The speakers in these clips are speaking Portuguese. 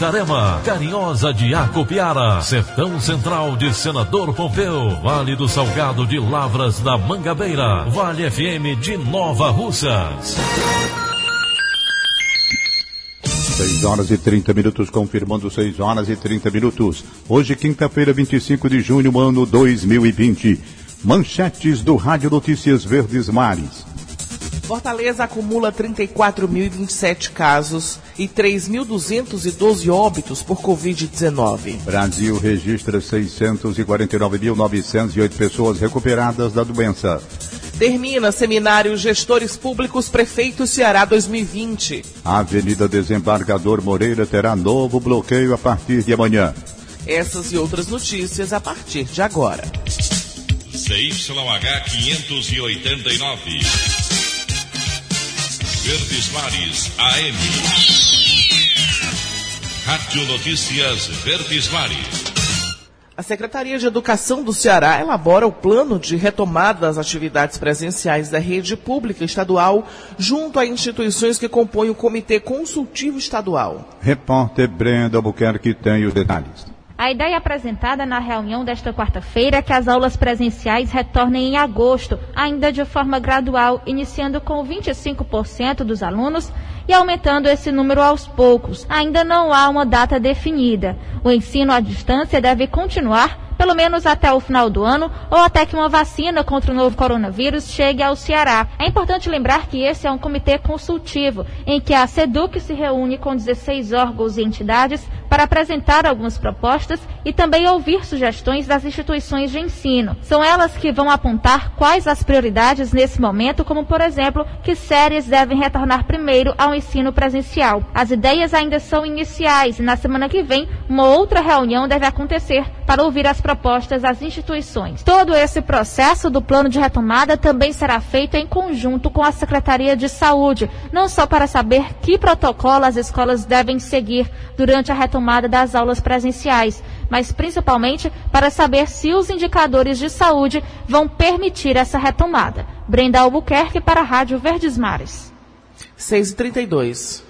Itarema, Carinhosa de Acopiara, Sertão Central de Senador Pompeu, Vale do Salgado de Lavras da Mangabeira, Vale FM de Nova Russas. 6 horas e 30 minutos, confirmando 6 horas e 30 minutos. Hoje, quinta-feira, 25 de junho, ano 2020. Manchetes do Rádio Notícias Verdes Mares. Fortaleza acumula 34.027 casos e 3.212 óbitos por Covid-19. Brasil registra 649.908 pessoas recuperadas da doença. Termina seminário Gestores Públicos Prefeitos Ceará 2020. A Avenida Desembargador Moreira terá novo bloqueio a partir de amanhã. Essas e outras notícias a partir de agora. CYH 589. Verdes Mares AM. Rádio Notícias Verdes Mares. A Secretaria de Educação do Ceará elabora o plano de retomada das atividades presenciais da rede pública estadual junto a instituições que compõem o Comitê Consultivo Estadual. Repórter Brenda Albuquerque tem os detalhes. A ideia apresentada na reunião desta quarta-feira é que as aulas presenciais retornem em agosto, ainda de forma gradual, iniciando com 25% dos alunos e aumentando esse número aos poucos. Ainda não há uma data definida. O ensino à distância deve continuar pelo menos até o final do ano ou até que uma vacina contra o novo coronavírus chegue ao Ceará. É importante lembrar que esse é um comitê consultivo em que a SEDUC se reúne com 16 órgãos e entidades para apresentar algumas propostas e também ouvir sugestões das instituições de ensino. São elas que vão apontar quais as prioridades nesse momento, como por exemplo, que séries devem retornar primeiro ao ensino presencial. As ideias ainda são iniciais e na semana que vem uma outra reunião deve acontecer para ouvir as propostas às instituições. Todo esse processo do plano de retomada também será feito em conjunto com a Secretaria de Saúde, não só para saber que protocolo as escolas devem seguir durante a retomada das aulas presenciais, mas principalmente para saber se os indicadores de saúde vão permitir essa retomada. Brenda Albuquerque para a Rádio Verdes Mares. 6h32.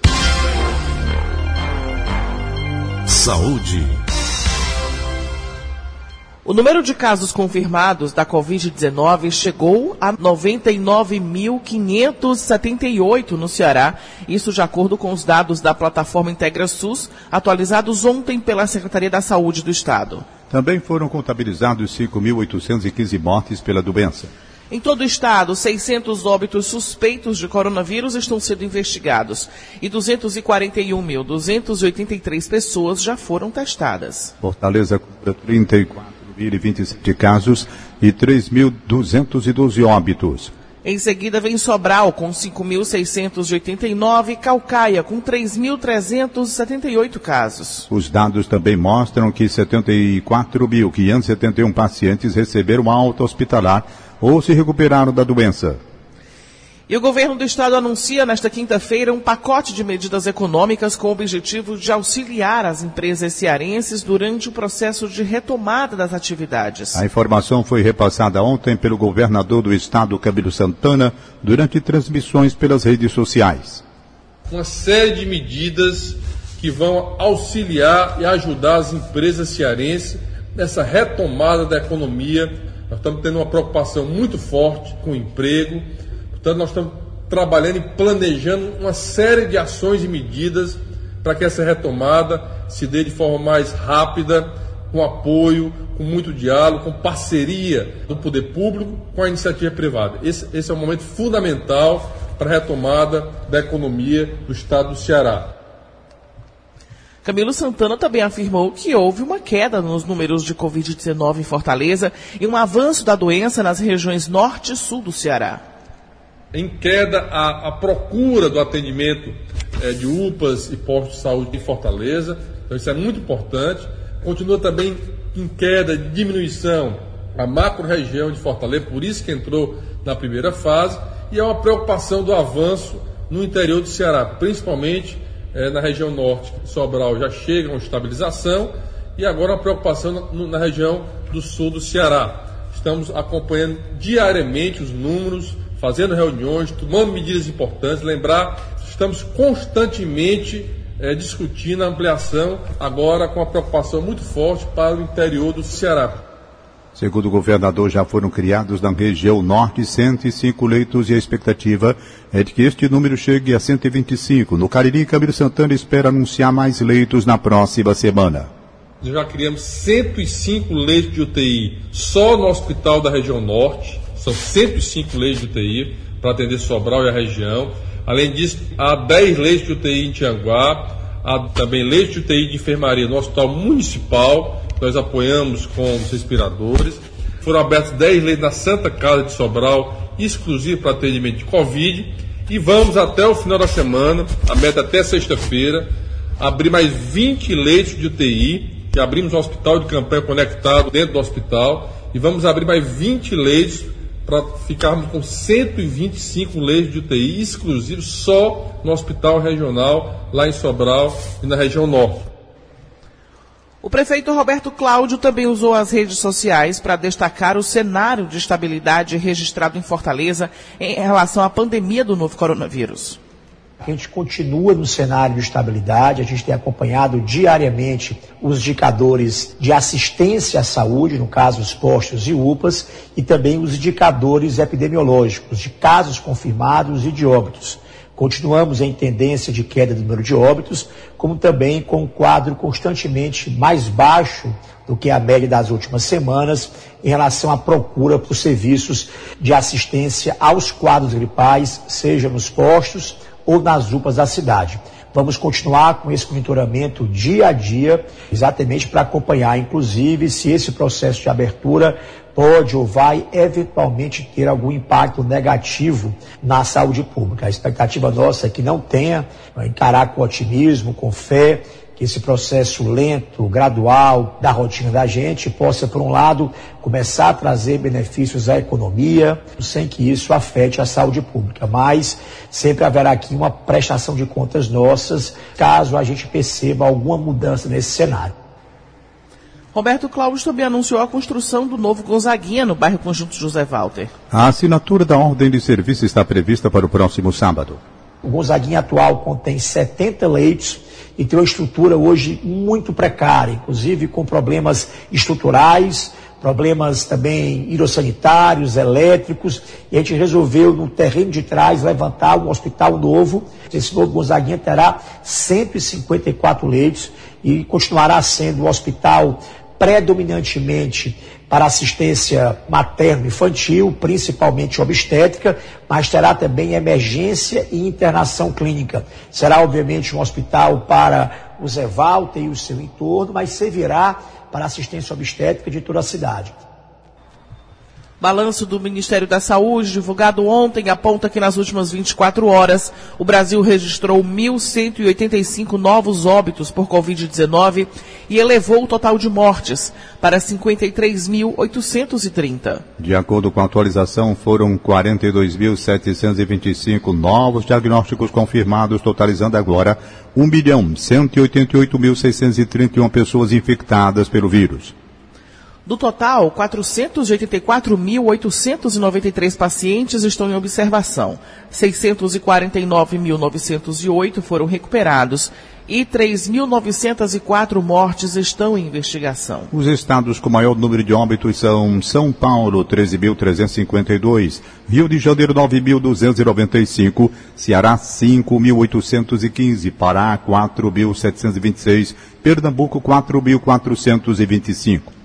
Saúde. O número de casos confirmados da Covid-19 chegou a 99.578 no Ceará, isso de acordo com os dados da plataforma Integra SUS, atualizados ontem pela Secretaria da Saúde do Estado. Também foram contabilizados 5.815 mortes pela doença. Em todo o estado, 600 óbitos suspeitos de coronavírus estão sendo investigados e 241.283 pessoas já foram testadas. Fortaleza 34 1.027 casos e 3.212 óbitos. Em seguida vem Sobral com 5.689 e Calcaia com 3.378 casos. Os dados também mostram que 74.571 pacientes receberam alta hospitalar ou se recuperaram da doença. E o governo do estado anuncia nesta quinta-feira um pacote de medidas econômicas com o objetivo de auxiliar as empresas cearenses durante o processo de retomada das atividades. A informação foi repassada ontem pelo governador do estado, Camilo Santana, durante transmissões pelas redes sociais. Uma série de medidas que vão auxiliar e ajudar as empresas cearenses nessa retomada da economia. Nós estamos tendo uma preocupação muito forte com o emprego Portanto, nós estamos trabalhando e planejando uma série de ações e medidas para que essa retomada se dê de forma mais rápida, com apoio, com muito diálogo, com parceria do poder público com a iniciativa privada. Esse, esse é um momento fundamental para a retomada da economia do estado do Ceará. Camilo Santana também afirmou que houve uma queda nos números de Covid-19 em Fortaleza e um avanço da doença nas regiões norte e sul do Ceará. Em queda, a, a procura do atendimento é, de UPAs e postos de saúde em Fortaleza, então isso é muito importante. Continua também em queda, diminuição, a macro-região de Fortaleza, por isso que entrou na primeira fase, e é uma preocupação do avanço no interior do Ceará, principalmente é, na região norte, Sobral já chega a uma estabilização e agora uma preocupação na, na região do sul do Ceará. Estamos acompanhando diariamente os números, fazendo reuniões, tomando medidas importantes. Lembrar, estamos constantemente é, discutindo a ampliação, agora com a preocupação muito forte para o interior do Ceará. Segundo o governador, já foram criados na região norte 105 leitos e a expectativa é de que este número chegue a 125. No Cariri, Camilo Santana espera anunciar mais leitos na próxima semana. Nós já criamos 105 leitos de UTI só no hospital da região norte. São 105 leitos de UTI para atender Sobral e a região. Além disso, há 10 leitos de UTI em Tianguá. Há também leitos de UTI de enfermaria no Hospital Municipal nós apoiamos com os respiradores. Foram abertos 10 leitos na Santa Casa de Sobral, exclusivo para atendimento de Covid. E vamos até o final da semana, a meta até sexta-feira, abrir mais 20 leitos de UTI, que abrimos um hospital de campanha conectado dentro do hospital, e vamos abrir mais 20 leitos para ficarmos com 125 leitos de UTI exclusivos só no hospital regional, lá em Sobral e na região norte. O prefeito Roberto Cláudio também usou as redes sociais para destacar o cenário de estabilidade registrado em Fortaleza em relação à pandemia do novo coronavírus. A gente continua no cenário de estabilidade, a gente tem acompanhado diariamente os indicadores de assistência à saúde, no caso os postos e UPAs, e também os indicadores epidemiológicos de casos confirmados e de óbitos. Continuamos em tendência de queda do número de óbitos, como também com um quadro constantemente mais baixo do que a média das últimas semanas em relação à procura por serviços de assistência aos quadros gripais, seja nos postos ou nas UPAs da cidade. Vamos continuar com esse monitoramento dia a dia, exatamente para acompanhar, inclusive, se esse processo de abertura pode ou vai eventualmente ter algum impacto negativo na saúde pública. A expectativa nossa é que não tenha, encarar com otimismo, com fé, esse processo lento, gradual da rotina da gente possa, por um lado, começar a trazer benefícios à economia, sem que isso afete a saúde pública. Mas sempre haverá aqui uma prestação de contas nossas, caso a gente perceba alguma mudança nesse cenário. Roberto Cláudio também anunciou a construção do novo Gonzaguinha no bairro Conjunto José Walter. A assinatura da ordem de serviço está prevista para o próximo sábado. O Gonzaguinha atual contém 70 leitos e tem uma estrutura hoje muito precária, inclusive com problemas estruturais, problemas também hidrossanitários, elétricos, e a gente resolveu no terreno de trás levantar um hospital novo. Esse novo Gonzaguinha terá 154 leitos e continuará sendo um hospital predominantemente para assistência materno-infantil, principalmente obstétrica, mas terá também emergência e internação clínica. Será, obviamente, um hospital para o Zé Walter e o seu entorno, mas servirá para assistência obstétrica de toda a cidade. Balanço do Ministério da Saúde, divulgado ontem, aponta que nas últimas 24 horas, o Brasil registrou 1.185 novos óbitos por Covid-19 e elevou o total de mortes para 53.830. De acordo com a atualização, foram 42.725 novos diagnósticos confirmados, totalizando agora 1.188.631 pessoas infectadas pelo vírus. Do total, 484.893 pacientes estão em observação, 649.908 foram recuperados e 3.904 mortes estão em investigação. Os estados com maior número de óbitos são São Paulo, 13.352, Rio de Janeiro, 9.295, Ceará, 5.815, Pará, 4.726, Pernambuco, 4.425.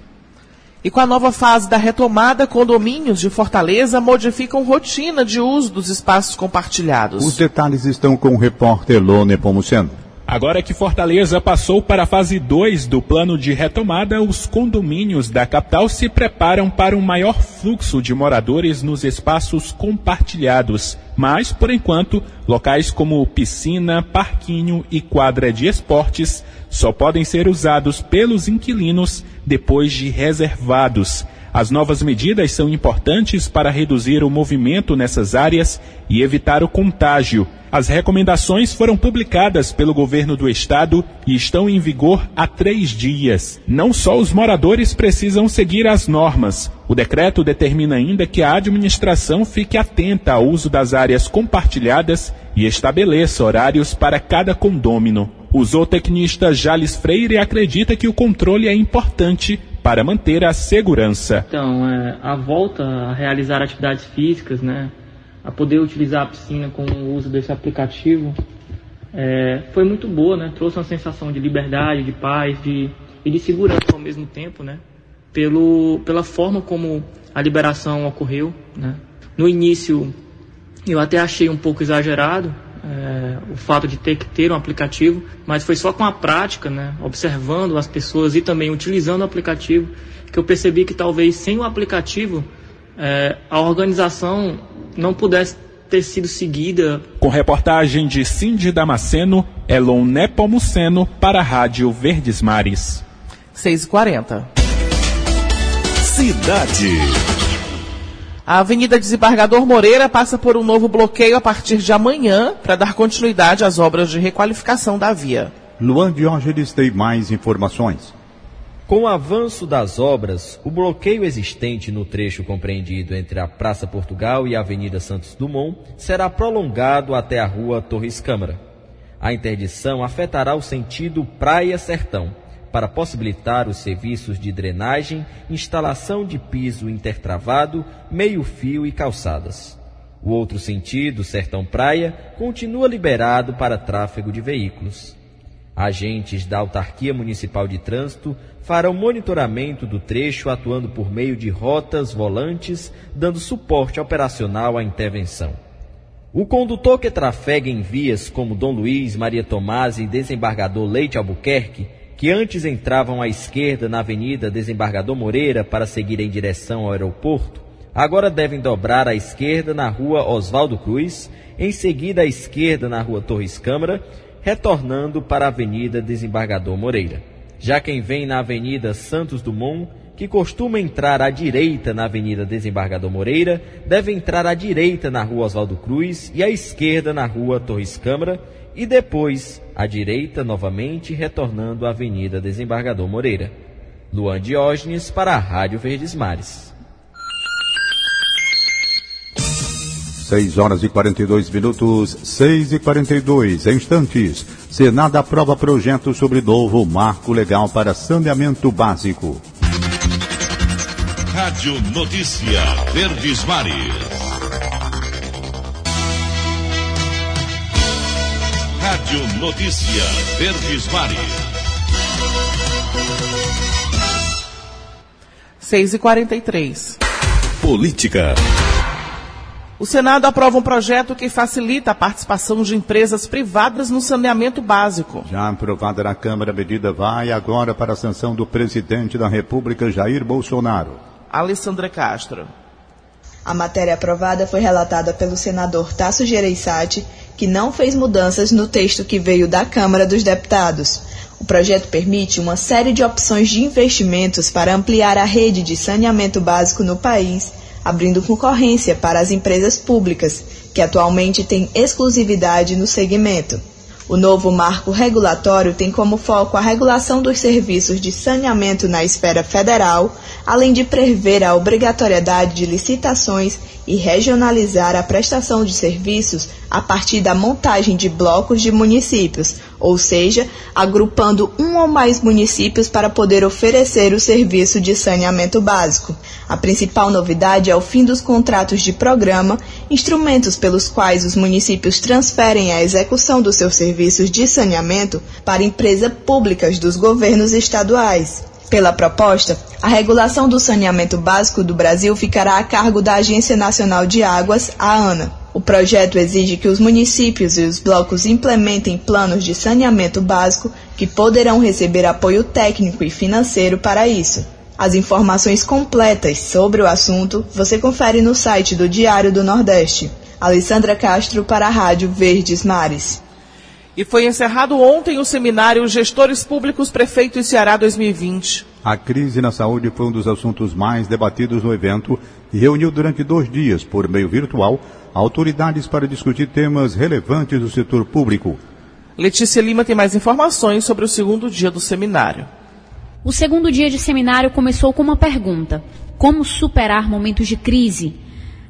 E com a nova fase da retomada, condomínios de Fortaleza modificam rotina de uso dos espaços compartilhados. Os detalhes estão com o repórter Lone Pomuceno. Agora que Fortaleza passou para a fase 2 do plano de retomada, os condomínios da capital se preparam para um maior fluxo de moradores nos espaços compartilhados. Mas, por enquanto, locais como piscina, parquinho e quadra de esportes só podem ser usados pelos inquilinos depois de reservados. As novas medidas são importantes para reduzir o movimento nessas áreas e evitar o contágio. As recomendações foram publicadas pelo governo do estado e estão em vigor há três dias. Não só os moradores precisam seguir as normas. O decreto determina ainda que a administração fique atenta ao uso das áreas compartilhadas e estabeleça horários para cada condômino. O zootecnista Jales Freire acredita que o controle é importante para manter a segurança. Então, é, a volta a realizar atividades físicas, né, a poder utilizar a piscina com o uso desse aplicativo, é, foi muito boa, né, trouxe uma sensação de liberdade, de paz de, e de segurança ao mesmo tempo, né, pelo, pela forma como a liberação ocorreu. Né. No início, eu até achei um pouco exagerado, é, o fato de ter que ter um aplicativo, mas foi só com a prática, né, observando as pessoas e também utilizando o aplicativo, que eu percebi que talvez sem o aplicativo é, a organização não pudesse ter sido seguida. Com reportagem de Cindy Damasceno, Elon Nepomuceno para a Rádio Verdes Mares. 6h40. Cidade. A Avenida Desembargador Moreira passa por um novo bloqueio a partir de amanhã para dar continuidade às obras de requalificação da via. Luan Diógenes tem mais informações. Com o avanço das obras, o bloqueio existente no trecho compreendido entre a Praça Portugal e a Avenida Santos Dumont será prolongado até a Rua Torres Câmara. A interdição afetará o sentido Praia-Sertão para possibilitar os serviços de drenagem, instalação de piso intertravado, meio-fio e calçadas. O outro sentido, Sertão Praia, continua liberado para tráfego de veículos. Agentes da Autarquia Municipal de Trânsito farão monitoramento do trecho atuando por meio de rotas volantes, dando suporte operacional à intervenção. O condutor que trafega em vias como Dom Luiz, Maria Tomás e Desembargador Leite Albuquerque que antes entravam à esquerda na Avenida Desembargador Moreira para seguir em direção ao aeroporto, agora devem dobrar à esquerda na Rua Oswaldo Cruz, em seguida à esquerda na Rua Torres Câmara, retornando para a Avenida Desembargador Moreira. Já quem vem na Avenida Santos Dumont, que costuma entrar à direita na Avenida Desembargador Moreira, deve entrar à direita na Rua Oswaldo Cruz e à esquerda na Rua Torres Câmara, e depois à direita novamente retornando à Avenida Desembargador Moreira. Luan Diógenes para a Rádio Verdes Mares. 6 horas e 42 minutos, 6 e 42 instantes. Senado aprova projeto sobre novo marco legal para saneamento básico. Rádio Notícia Verdes Mares. Rádio Notícia Verdes Mares. 6 e 43 Política. O Senado aprova um projeto que facilita a participação de empresas privadas no saneamento básico. Já aprovada na Câmara, a medida vai agora para a sanção do presidente da República, Jair Bolsonaro. Alessandra Castro. A matéria aprovada foi relatada pelo senador Tasso Gereissati que não fez mudanças no texto que veio da Câmara dos Deputados. O projeto permite uma série de opções de investimentos para ampliar a rede de saneamento básico no país, abrindo concorrência para as empresas públicas, que atualmente têm exclusividade no segmento. O novo marco regulatório tem como foco a regulação dos serviços de saneamento na esfera federal, além de prever a obrigatoriedade de licitações e regionalizar a prestação de serviços a partir da montagem de blocos de municípios, ou seja, agrupando um ou mais municípios para poder oferecer o serviço de saneamento básico. A principal novidade é o fim dos contratos de programa, instrumentos pelos quais os municípios transferem a execução dos seus serviços de saneamento para empresas públicas dos governos estaduais. Pela proposta, a regulação do saneamento básico do Brasil ficará a cargo da Agência Nacional de Águas, a ANA. O projeto exige que os municípios e os blocos implementem planos de saneamento básico que poderão receber apoio técnico e financeiro para isso. As informações completas sobre o assunto você confere no site do Diário do Nordeste. Alessandra Castro para a Rádio Verdes Mares. E foi encerrado ontem o seminário Gestores Públicos Prefeito e Ceará 2020. A crise na saúde foi um dos assuntos mais debatidos no evento e reuniu durante dois dias, por meio virtual, autoridades para discutir temas relevantes do setor público. Letícia Lima tem mais informações sobre o segundo dia do seminário. O segundo dia de seminário começou com uma pergunta: Como superar momentos de crise?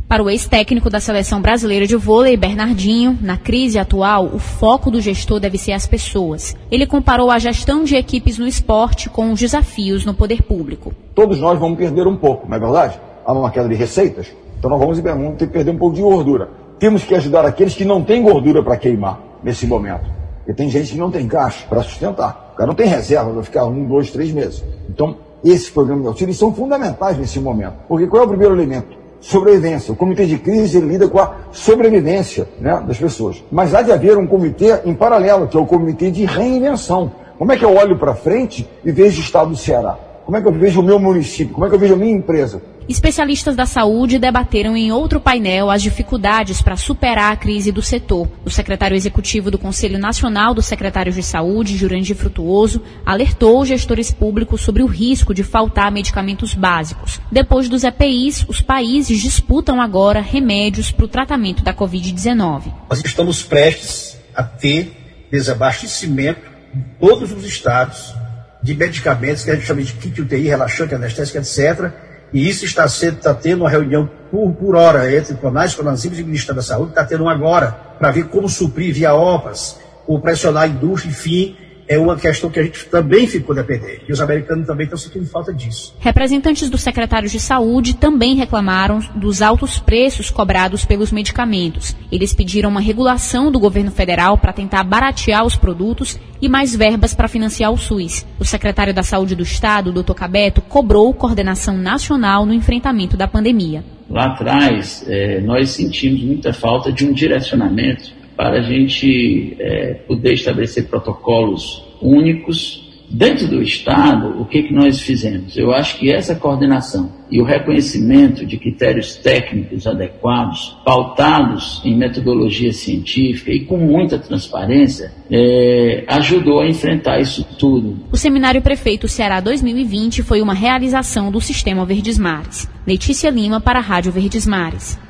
Para o ex-técnico da seleção brasileira de vôlei, Bernardinho, na crise atual, o foco do gestor deve ser as pessoas. Ele comparou a gestão de equipes no esporte com os desafios no poder público. Todos nós vamos perder um pouco, não é verdade? Há uma queda de receitas, então nós vamos, vamos ter que perder um pouco de gordura. Temos que ajudar aqueles que não têm gordura para queimar nesse momento. Porque tem gente que não tem caixa para sustentar. O cara não tem reserva para ficar um, dois, três meses. Então, esses programas de auxílio são fundamentais nesse momento. Porque qual é o primeiro elemento? sobrevivência. O comitê de crise lida com a sobrevivência né, das pessoas. Mas há de haver um comitê em paralelo, que é o comitê de reinvenção. Como é que eu olho para frente e vejo o estado do Ceará? Como é que eu vejo o meu município? Como é que eu vejo a minha empresa? Especialistas da saúde debateram em outro painel as dificuldades para superar a crise do setor. O secretário executivo do Conselho Nacional dos Secretários de Saúde, Jurandir Frutuoso, alertou os gestores públicos sobre o risco de faltar medicamentos básicos. Depois dos EPIs, os países disputam agora remédios para o tratamento da Covid-19. Nós estamos prestes a ter desabastecimento em todos os estados de medicamentos que a gente chama de kit UTI, relaxante, anestésico, etc., e isso está, sendo, está tendo uma reunião por, por hora entre Conais, Conansibes e o Ministério da Saúde, está tendo agora, para ver como suprir via OPAS, ou pressionar a indústria, enfim, é uma questão que a gente também ficou dependente. E os americanos também estão sentindo falta disso. Representantes do secretário de Saúde também reclamaram dos altos preços cobrados pelos medicamentos. Eles pediram uma regulação do governo federal para tentar baratear os produtos e mais verbas para financiar o SUS. O secretário da Saúde do Estado, Dr. Cabeto, cobrou coordenação nacional no enfrentamento da pandemia. Lá atrás, é, nós sentimos muita falta de um direcionamento para a gente é, poder estabelecer protocolos únicos. Dentro do Estado, o que, que nós fizemos? Eu acho que essa coordenação e o reconhecimento de critérios técnicos adequados, pautados em metodologia científica e com muita transparência, é, ajudou a enfrentar isso tudo. O Seminário Prefeito Ceará 2020 foi uma realização do Sistema Verdes Mares. Letícia Lima para a Rádio Verdes Mares.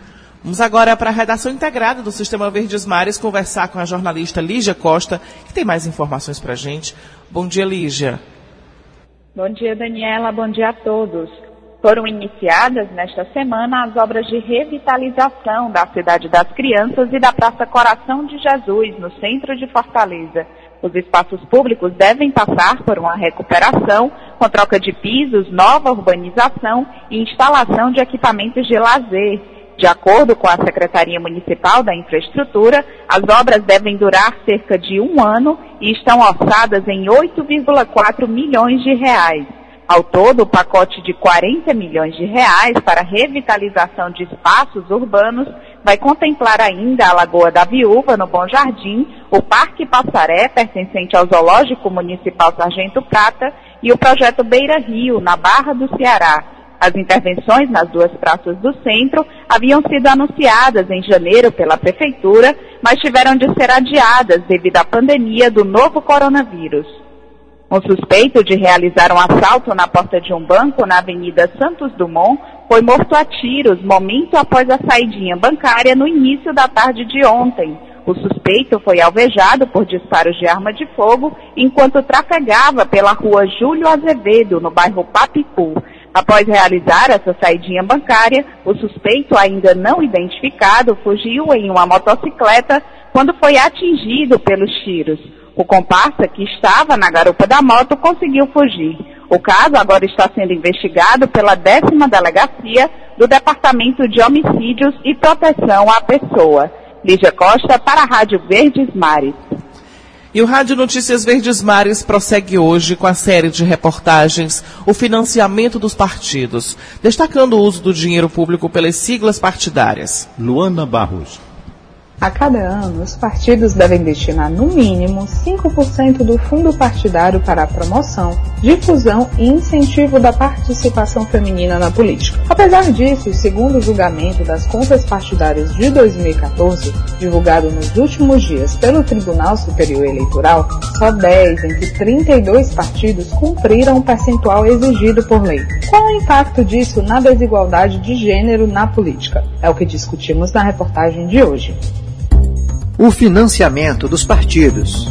Vamos agora para a redação integrada do Sistema Verdes Mares conversar com a jornalista Lígia Costa, que tem mais informações para a gente. Bom dia, Lígia. Bom dia, Daniela. Bom dia a todos. Foram iniciadas nesta semana as obras de revitalização da Cidade das Crianças e da Praça Coração de Jesus, no centro de Fortaleza. Os espaços públicos devem passar por uma recuperação, com troca de pisos, nova urbanização e instalação de equipamentos de lazer de acordo com a Secretaria Municipal da Infraestrutura, as obras devem durar cerca de um ano e estão orçadas em 8,4 milhões de reais. Ao todo, o pacote de 40 milhões de reais para revitalização de espaços urbanos vai contemplar ainda a Lagoa da Viúva, no Bom Jardim, o Parque Passaré, pertencente ao Zoológico Municipal Sargento Prata, e o projeto Beira Rio, na Barra do Ceará. As intervenções nas duas praças do centro haviam sido anunciadas em janeiro pela Prefeitura, mas tiveram de ser adiadas devido à pandemia do novo coronavírus. Um suspeito de realizar um assalto na porta de um banco na Avenida Santos Dumont foi morto a tiros momento após a saidinha bancária no início da tarde de ontem. O suspeito foi alvejado por disparos de arma de fogo enquanto trafegava pela rua Júlio Azevedo, no bairro Papicu. Após realizar essa saidinha bancária, o suspeito, ainda não identificado, fugiu em uma motocicleta quando foi atingido pelos tiros. O comparsa, que estava na garupa da moto, conseguiu fugir. O caso agora está sendo investigado pela décima delegacia do Departamento de Homicídios e Proteção à Pessoa. Lígia Costa para a Rádio Verdes Mares. E o Rádio Notícias Verdes Mares prossegue hoje com a série de reportagens O Financiamento dos Partidos, destacando o uso do dinheiro público pelas siglas partidárias. Luana Barros. A cada ano, os partidos devem destinar no mínimo 5% do fundo partidário para a promoção, difusão e incentivo da participação feminina na política. Apesar disso, segundo o julgamento das contas partidárias de 2014, divulgado nos últimos dias pelo Tribunal Superior Eleitoral, só 10 entre 32 partidos cumpriram o percentual exigido por lei. Qual o impacto disso na desigualdade de gênero na política? É o que discutimos na reportagem de hoje o financiamento dos partidos.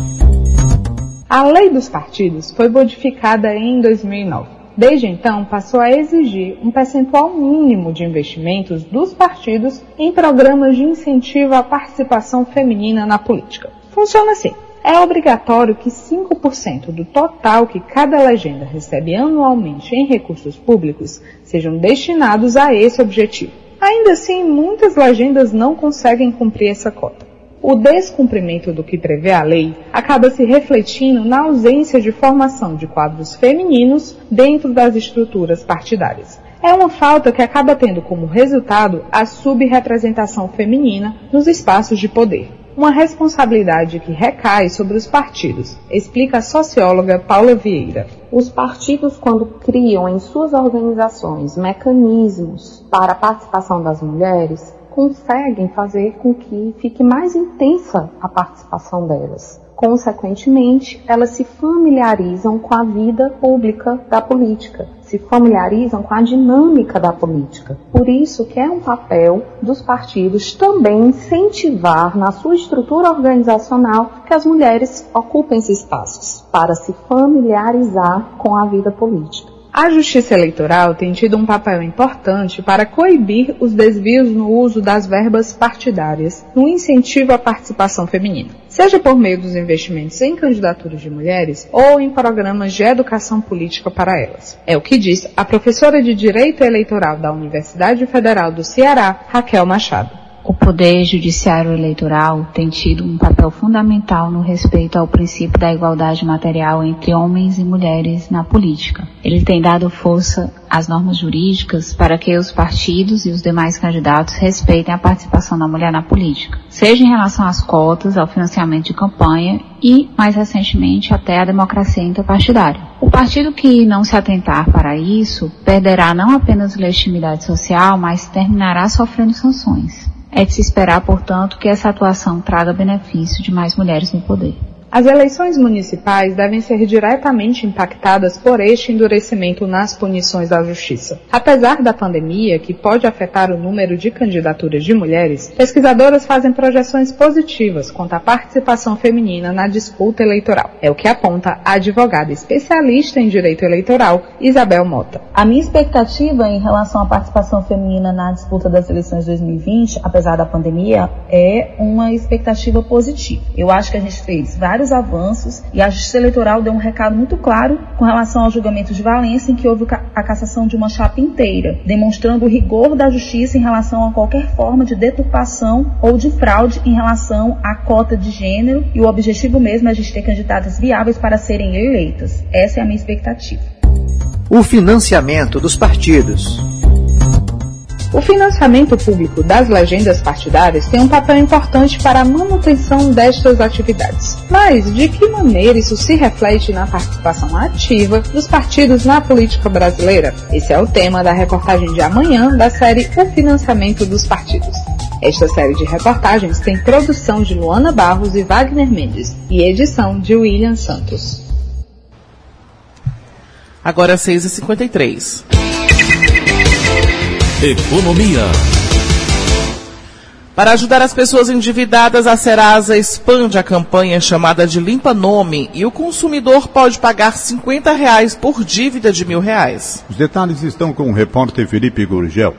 A lei dos partidos foi modificada em 2009. Desde então, passou a exigir um percentual mínimo de investimentos dos partidos em programas de incentivo à participação feminina na política. Funciona assim. É obrigatório que 5% do total que cada legenda recebe anualmente em recursos públicos sejam destinados a esse objetivo. Ainda assim, muitas legendas não conseguem cumprir essa cota o descumprimento do que prevê a lei acaba se refletindo na ausência de formação de quadros femininos dentro das estruturas partidárias. É uma falta que acaba tendo como resultado a subrepresentação feminina nos espaços de poder. Uma responsabilidade que recai sobre os partidos, explica a socióloga Paula Vieira. Os partidos, quando criam em suas organizações mecanismos para a participação das mulheres, conseguem fazer com que fique mais intensa a participação delas. Consequentemente, elas se familiarizam com a vida pública da política, se familiarizam com a dinâmica da política. Por isso que é um papel dos partidos também incentivar na sua estrutura organizacional que as mulheres ocupem esses espaços para se familiarizar com a vida política. A Justiça Eleitoral tem tido um papel importante para coibir os desvios no uso das verbas partidárias no incentivo à participação feminina, seja por meio dos investimentos em candidaturas de mulheres ou em programas de educação política para elas. É o que diz a professora de Direito Eleitoral da Universidade Federal do Ceará, Raquel Machado. O Poder Judiciário Eleitoral tem tido um papel fundamental no respeito ao princípio da igualdade material entre homens e mulheres na política. Ele tem dado força às normas jurídicas para que os partidos e os demais candidatos respeitem a participação da mulher na política, seja em relação às cotas, ao financiamento de campanha e, mais recentemente, até a democracia interpartidária. O partido que não se atentar para isso perderá não apenas legitimidade social, mas terminará sofrendo sanções. É de se esperar, portanto, que essa atuação traga benefício de mais mulheres no poder. As eleições municipais devem ser diretamente impactadas por este endurecimento nas punições da Justiça. Apesar da pandemia, que pode afetar o número de candidaturas de mulheres, pesquisadoras fazem projeções positivas quanto à participação feminina na disputa eleitoral. É o que aponta a advogada especialista em direito eleitoral, Isabel Mota. A minha expectativa em relação à participação feminina na disputa das eleições de 2020, apesar da pandemia, é uma expectativa positiva. Eu acho que a gente fez vários vários avanços e a Justiça Eleitoral deu um recado muito claro com relação ao julgamento de Valência, em que houve a cassação de uma chapa inteira, demonstrando o rigor da Justiça em relação a qualquer forma de deturpação ou de fraude em relação à cota de gênero e o objetivo mesmo é a gente ter candidatas viáveis para serem eleitas. Essa é a minha expectativa. O financiamento dos partidos. O financiamento público das legendas partidárias tem um papel importante para a manutenção destas atividades. Mas de que maneira isso se reflete na participação ativa dos partidos na política brasileira? Esse é o tema da reportagem de amanhã da série O Financiamento dos Partidos. Esta série de reportagens tem produção de Luana Barros e Wagner Mendes e edição de William Santos. Agora é 6h53. Economia. Para ajudar as pessoas endividadas, a Serasa expande a campanha chamada de Limpa Nome e o consumidor pode pagar 50 reais por dívida de mil reais. Os detalhes estão com o repórter Felipe Gurgel.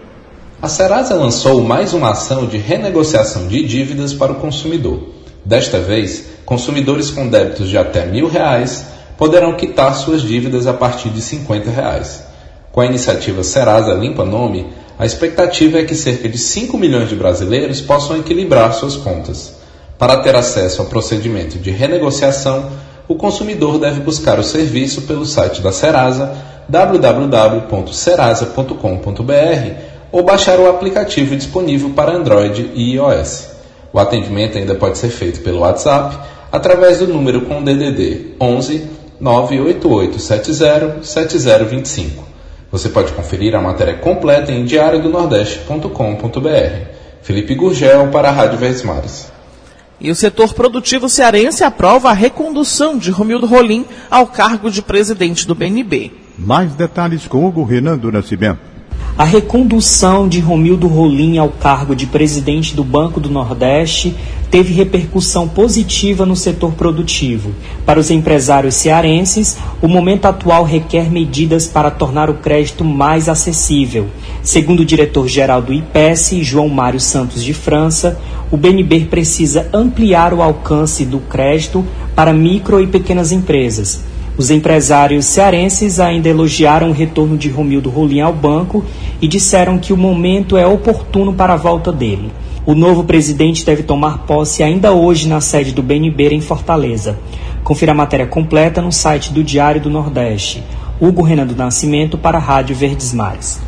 A Serasa lançou mais uma ação de renegociação de dívidas para o consumidor. Desta vez, consumidores com débitos de até mil reais poderão quitar suas dívidas a partir de 50 reais. Com a iniciativa Serasa Limpa Nome, a expectativa é que cerca de 5 milhões de brasileiros possam equilibrar suas contas. Para ter acesso ao procedimento de renegociação, o consumidor deve buscar o serviço pelo site da Serasa www.serasa.com.br ou baixar o aplicativo disponível para Android e iOS. O atendimento ainda pode ser feito pelo WhatsApp através do número com DDD 11 98870 7025. Você pode conferir a matéria completa em diariodonordeste.com.br. Felipe Gurgel para a Rádio Verdes Mares. E o setor produtivo cearense aprova a recondução de Romildo Rolim ao cargo de presidente do BNB. Mais detalhes com Hugo Renan do Nascimento. A recondução de Romildo Rolim ao cargo de presidente do Banco do Nordeste teve repercussão positiva no setor produtivo. Para os empresários cearenses, o momento atual requer medidas para tornar o crédito mais acessível. Segundo o diretor-geral do IPES, João Mário Santos de França, o BNB precisa ampliar o alcance do crédito para micro e pequenas empresas. Os empresários cearenses ainda elogiaram o retorno de Romildo Rolim ao banco e disseram que o momento é oportuno para a volta dele. O novo presidente deve tomar posse ainda hoje na sede do BNB em Fortaleza. Confira a matéria completa no site do Diário do Nordeste. Hugo Renan do Nascimento para a Rádio Verdes Mares.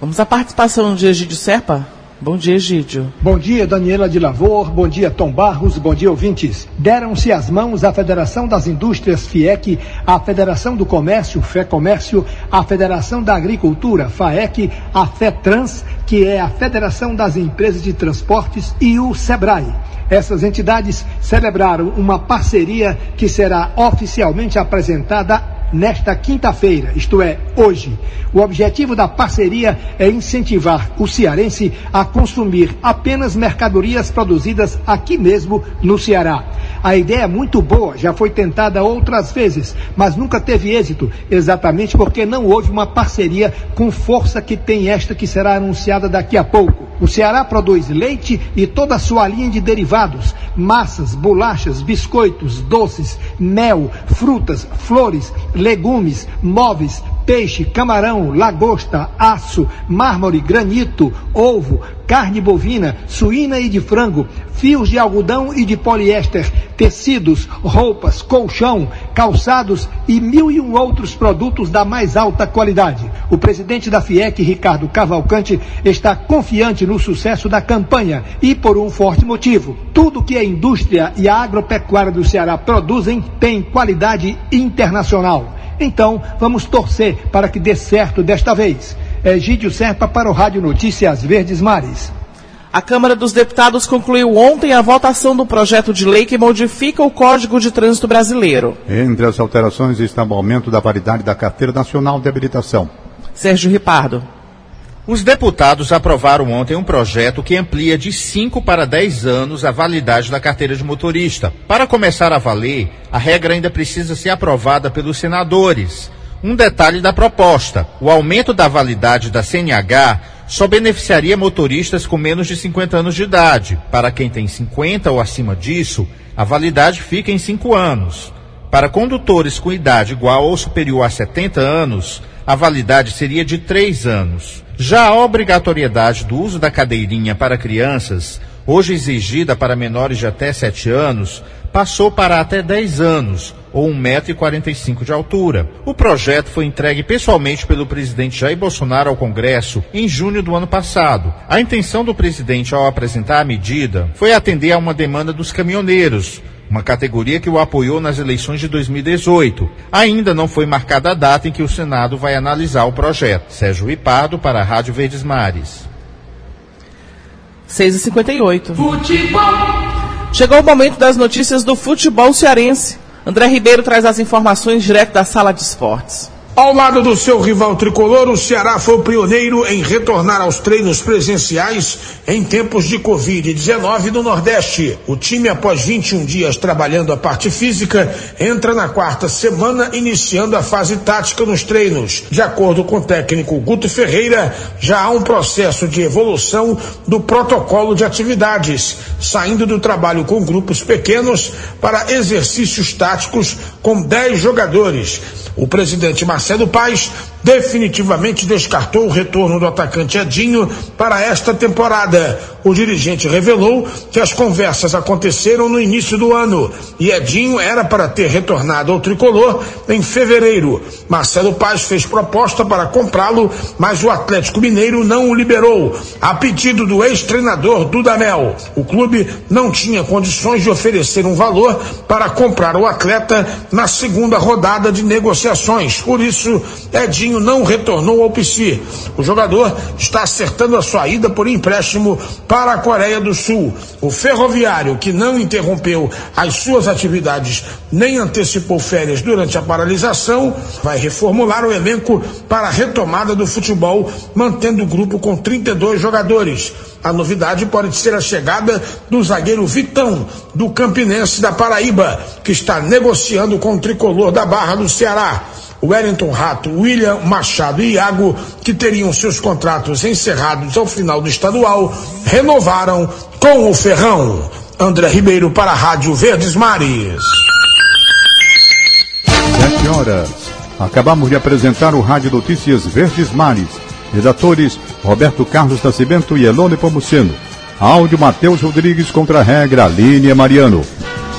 Vamos à participação de Egídio Serpa. Bom dia, Egídio. Bom dia, Daniela de Lavor. Bom dia, Tom Barros. Bom dia, ouvintes. Deram-se as mãos a Federação das Indústrias FIEC, a Federação do Comércio, FEComércio, a Federação da Agricultura, FAEC, a FETRANS, que é a Federação das Empresas de Transportes, e o SEBRAE. Essas entidades celebraram uma parceria que será oficialmente apresentada nesta quinta-feira, isto é, hoje. O objetivo da parceria é incentivar o cearense a consumir apenas mercadorias produzidas aqui mesmo no Ceará. A ideia é muito boa, já foi tentada outras vezes, mas nunca teve êxito, exatamente porque não houve uma parceria com força que tem esta que será anunciada daqui a pouco. O Ceará produz leite e toda a sua linha de derivados, massas, bolachas, biscoitos, doces, mel, frutas, flores, legumes, móveis, peixe, camarão, lagosta, aço, mármore, granito, ovo, carne bovina, suína e de frango, fios de algodão e de poliéster, tecidos, roupas, colchão, calçados e mil e um outros produtos da mais alta qualidade. O presidente da FIEC, Ricardo Cavalcante, está confiante no sucesso da campanha e por um forte motivo. Tudo que a indústria e a agropecuária do Ceará produzem tem qualidade internacional. Então, vamos torcer para que dê certo desta vez. Egídio Serpa para o Rádio Notícias Verdes Mares. A Câmara dos Deputados concluiu ontem a votação do projeto de lei que modifica o Código de Trânsito Brasileiro. Entre as alterações está o aumento da validade da Carteira Nacional de Habilitação. Sérgio Ripardo. Os deputados aprovaram ontem um projeto que amplia de 5 para 10 anos a validade da carteira de motorista. Para começar a valer, a regra ainda precisa ser aprovada pelos senadores. Um detalhe da proposta: o aumento da validade da CNH só beneficiaria motoristas com menos de 50 anos de idade. Para quem tem 50 ou acima disso, a validade fica em 5 anos. Para condutores com idade igual ou superior a 70 anos, a validade seria de 3 anos. Já a obrigatoriedade do uso da cadeirinha para crianças, hoje exigida para menores de até 7 anos, passou para até 10 anos, ou 1,45m de altura. O projeto foi entregue pessoalmente pelo presidente Jair Bolsonaro ao Congresso em junho do ano passado. A intenção do presidente ao apresentar a medida foi atender a uma demanda dos caminhoneiros, uma categoria que o apoiou nas eleições de 2018. Ainda não foi marcada a data em que o Senado vai analisar o projeto. Sérgio Ipardo para a Rádio Verdes Mares. 6h58. Futebol. Chegou o momento das notícias do futebol cearense. André Ribeiro traz as informações direto da sala de esportes. Ao lado do seu rival tricolor, o Ceará foi o pioneiro em retornar aos treinos presenciais em tempos de Covid-19 no Nordeste. O time, após 21 dias trabalhando a parte física, entra na quarta semana iniciando a fase tática nos treinos. De acordo com o técnico Guto Ferreira, já há um processo de evolução do protocolo de atividades, saindo do trabalho com grupos pequenos para exercícios táticos com 10 jogadores. O presidente Marcelo Paes definitivamente descartou o retorno do atacante Edinho para esta temporada. O dirigente revelou que as conversas aconteceram no início do ano e Edinho era para ter retornado ao tricolor em fevereiro. Marcelo Paz fez proposta para comprá-lo, mas o Atlético Mineiro não o liberou, a pedido do ex-treinador Dudamel. O clube não tinha condições de oferecer um valor para comprar o atleta na segunda rodada de negociações. Por isso, Edinho não retornou ao PC. O jogador está acertando a sua ida por empréstimo para a Coreia do Sul. O ferroviário, que não interrompeu as suas atividades nem antecipou férias durante a paralisação, vai reformular o elenco para a retomada do futebol, mantendo o grupo com 32 jogadores. A novidade pode ser a chegada do zagueiro Vitão, do Campinense da Paraíba, que está negociando com o tricolor da Barra do Ceará. Wellington Rato, William Machado e Iago, que teriam seus contratos encerrados ao final do estadual, renovaram com o Ferrão. André Ribeiro para a Rádio Verdes Mares. Sete horas. Acabamos de apresentar o Rádio Notícias Verdes Mares. Redatores Roberto Carlos Nascimento e Elone Pomuceno. Áudio Matheus Rodrigues contra a regra Línia Mariano.